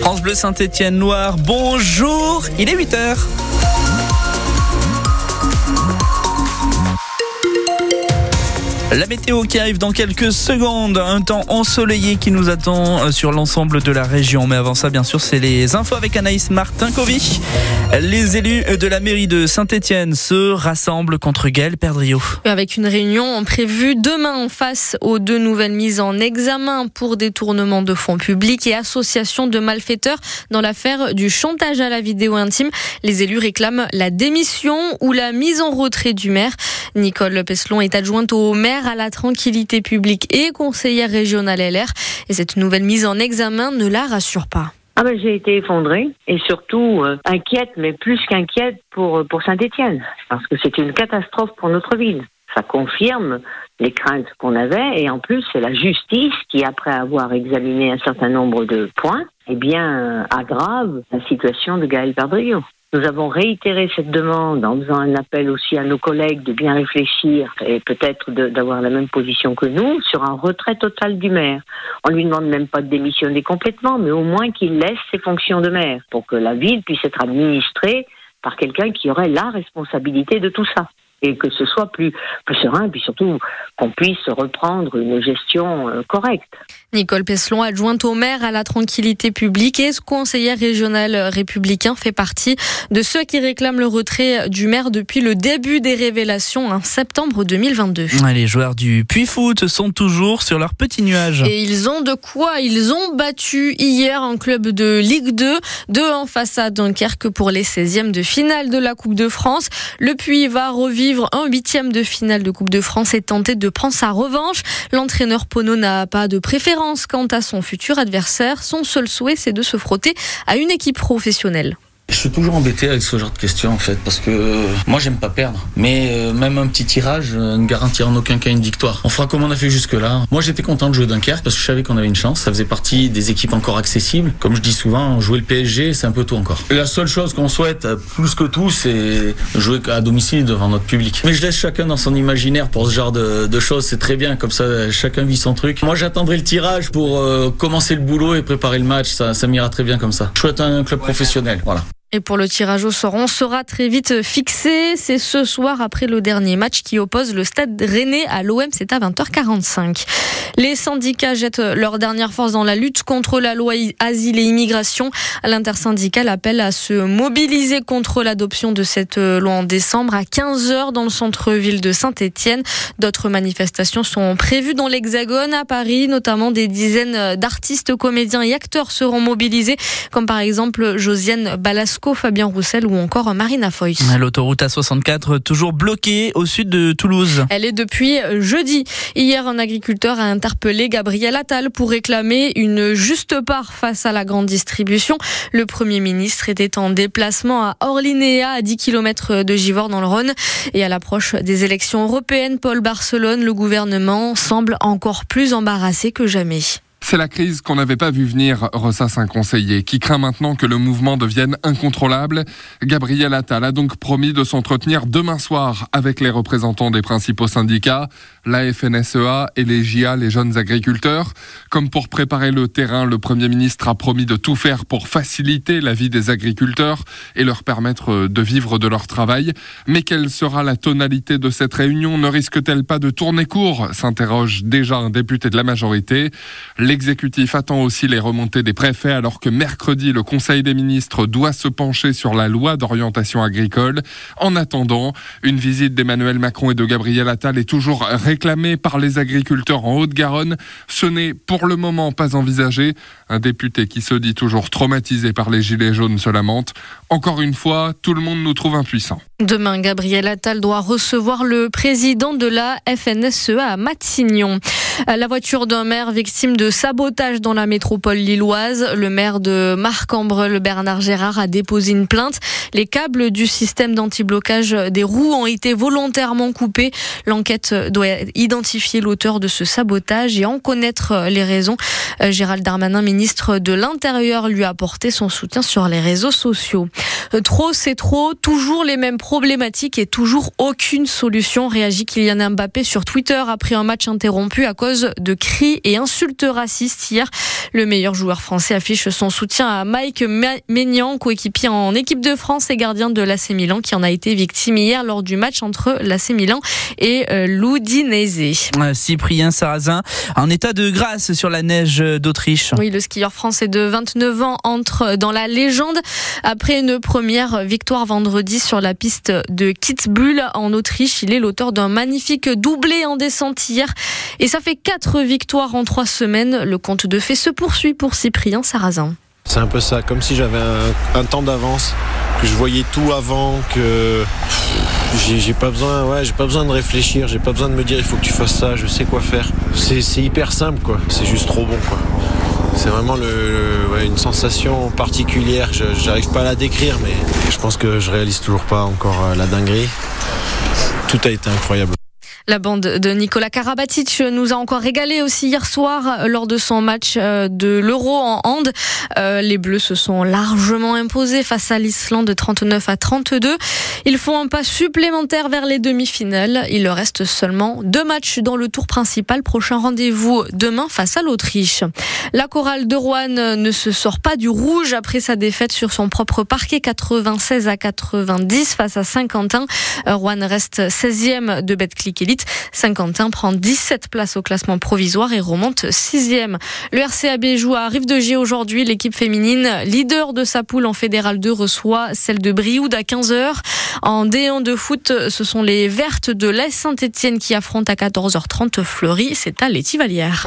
France Bleu Saint-Étienne Noir, bonjour, il est 8h. La météo qui arrive dans quelques secondes, un temps ensoleillé qui nous attend euh, sur l'ensemble de la région. Mais avant ça, bien sûr, c'est les infos avec Anaïs Martin-Covy. Les élus de la mairie de Saint-Étienne se rassemblent contre Gaël Perdriau. Avec une réunion prévue demain face aux deux nouvelles mises en examen pour détournement de fonds publics et association de malfaiteurs dans l'affaire du chantage à la vidéo intime. Les élus réclament la démission ou la mise en retrait du maire. Nicole Peslon est adjointe au maire à la tranquillité publique et conseillère régionale LR. Et cette nouvelle mise en examen ne la rassure pas. Ah ben, j'ai été effondrée et surtout euh, inquiète, mais plus qu'inquiète pour, pour Saint-Étienne, parce que c'est une catastrophe pour notre ville. Ça confirme les craintes qu'on avait et en plus c'est la justice qui, après avoir examiné un certain nombre de points, eh bien aggrave la situation de Gaël Perdriau. Nous avons réitéré cette demande en faisant un appel aussi à nos collègues de bien réfléchir et peut-être d'avoir la même position que nous sur un retrait total du maire. On lui demande même pas de démissionner complètement, mais au moins qu'il laisse ses fonctions de maire pour que la ville puisse être administrée par quelqu'un qui aurait la responsabilité de tout ça et que ce soit plus, plus serein, et puis surtout qu'on puisse reprendre une gestion euh, correcte. Nicole Peslon, adjointe au maire à la tranquillité publique et conseillère régionale républicain, fait partie de ceux qui réclament le retrait du maire depuis le début des révélations en septembre 2022. Les joueurs du Puy Foot sont toujours sur leur petit nuage. Et ils ont de quoi Ils ont battu hier un club de Ligue 2, 2 en face à Dunkerque pour les 16e de finale de la Coupe de France. Le Puy va revivre un huitième de finale de Coupe de France et tenter de prendre sa revanche. L'entraîneur Pono n'a pas de préférence quant à son futur adversaire. Son seul souhait, c'est de se frotter à une équipe professionnelle. Je suis toujours embêté avec ce genre de questions en fait parce que euh, moi j'aime pas perdre mais euh, même un petit tirage euh, ne garantit en aucun cas une victoire. On fera comme on a fait jusque là. Moi j'étais content de jouer Dunkerque parce que je savais qu'on avait une chance, ça faisait partie des équipes encore accessibles. Comme je dis souvent, jouer le PSG c'est un peu tout encore. la seule chose qu'on souhaite plus que tout c'est jouer à domicile devant notre public. Mais je laisse chacun dans son imaginaire pour ce genre de, choses, c'est très bien comme ça chacun vit son truc. Moi j'attendrai le tirage pour commencer le boulot et préparer le match, ça, ça m'ira très bien comme ça. Je souhaite un club professionnel, voilà. Et pour le tirage au sort, on sera très vite fixé. C'est ce soir après le dernier match qui oppose le stade Rennais à l'OM. C'est à 20h45. Les syndicats jettent leur dernière force dans la lutte contre la loi asile et immigration. L'intersyndicale appelle à se mobiliser contre l'adoption de cette loi en décembre à 15h dans le centre-ville de Saint-Étienne. D'autres manifestations sont prévues dans l'Hexagone, à Paris, notamment des dizaines d'artistes, comédiens et acteurs seront mobilisés, comme par exemple Josiane Balasco Fabien Roussel ou encore Marina Foyce. L'autoroute A64 toujours bloquée au sud de Toulouse. Elle est depuis jeudi. Hier, un agriculteur a interpellé Gabriel Attal pour réclamer une juste part face à la grande distribution. Le Premier ministre était en déplacement à Orlinéa, à 10 km de Givors dans le Rhône. Et à l'approche des élections européennes, Paul Barcelone, le gouvernement semble encore plus embarrassé que jamais. C'est la crise qu'on n'avait pas vu venir, ressasse un conseiller, qui craint maintenant que le mouvement devienne incontrôlable. Gabriel Attal a donc promis de s'entretenir demain soir avec les représentants des principaux syndicats, la FNSEA et les JA, les jeunes agriculteurs. Comme pour préparer le terrain, le Premier ministre a promis de tout faire pour faciliter la vie des agriculteurs et leur permettre de vivre de leur travail. Mais quelle sera la tonalité de cette réunion? Ne risque-t-elle pas de tourner court? s'interroge déjà un député de la majorité. L'exécutif attend aussi les remontées des préfets alors que mercredi, le Conseil des ministres doit se pencher sur la loi d'orientation agricole. En attendant, une visite d'Emmanuel Macron et de Gabriel Attal est toujours réclamée par les agriculteurs en Haute-Garonne. Ce n'est pour le moment pas envisagé. Un député qui se dit toujours traumatisé par les gilets jaunes se lamente. Encore une fois, tout le monde nous trouve impuissants. Demain, Gabriel Attal doit recevoir le président de la FNSEA à Matignon. La voiture d'un maire victime de sabotage dans la métropole lilloise. Le maire de Marc-en-Breul, Bernard Gérard, a déposé une plainte. Les câbles du système d'anti-blocage des roues ont été volontairement coupés. L'enquête doit identifier l'auteur de ce sabotage et en connaître les raisons. Gérald Darmanin, ministre de l'Intérieur, lui a apporté son soutien sur les réseaux sociaux. Trop, c'est trop. Toujours les mêmes problématiques et toujours aucune solution. Réagit Kylian Mbappé sur Twitter après un match interrompu à cause de cris et insultes racistes hier. Le meilleur joueur français affiche son soutien à Mike Maignan, coéquipier en équipe de France et gardien de l'AC Milan, qui en a été victime hier lors du match entre l'AC Milan et euh, l'Udinese. Cyprien Sarrazin, en état de grâce sur la neige d'Autriche. Oui, le skieur français de 29 ans entre dans la légende après une première victoire vendredi sur la piste de Kitzbühel en Autriche. Il est l'auteur d'un magnifique doublé en descente hier et ça fait quatre victoires en trois semaines. Le compte de fait se poursuit pour Cyprien Sarrazin. C'est un peu ça, comme si j'avais un, temps d'avance, que je voyais tout avant, que j'ai pas besoin, ouais, j'ai pas besoin de réfléchir, j'ai pas besoin de me dire il faut que tu fasses ça, je sais quoi faire. C'est hyper simple quoi, c'est juste trop bon quoi. C'est vraiment une sensation particulière, j'arrive pas à la décrire, mais je pense que je réalise toujours pas encore euh, la dinguerie. Tout a été incroyable. La bande de Nicolas Karabatic nous a encore régalé aussi hier soir lors de son match euh, de l'Euro en hand. Euh, les Bleus se sont largement imposés face à l'Islande 39 à 32. Ils font un pas supplémentaire vers les demi-finales. Il leur reste seulement deux matchs dans le tour principal. Prochain rendez-vous demain face à l'Autriche. La chorale de Rouen ne se sort pas du rouge après sa défaite sur son propre parquet 96 à 90 face à Saint-Quentin. Rouen reste 16e de Betclic Saint-Quentin prend 17 places au classement provisoire et remonte 6e. Le RCAB joue à Rive de G aujourd'hui. L'équipe féminine, leader de sa poule en Fédéral 2, reçoit celle de Brioude à 15h. En D1 de foot, ce sont les Vertes de l'Est Saint-Etienne qui affrontent à 14h30 Fleury. C'est à l'Étivalière.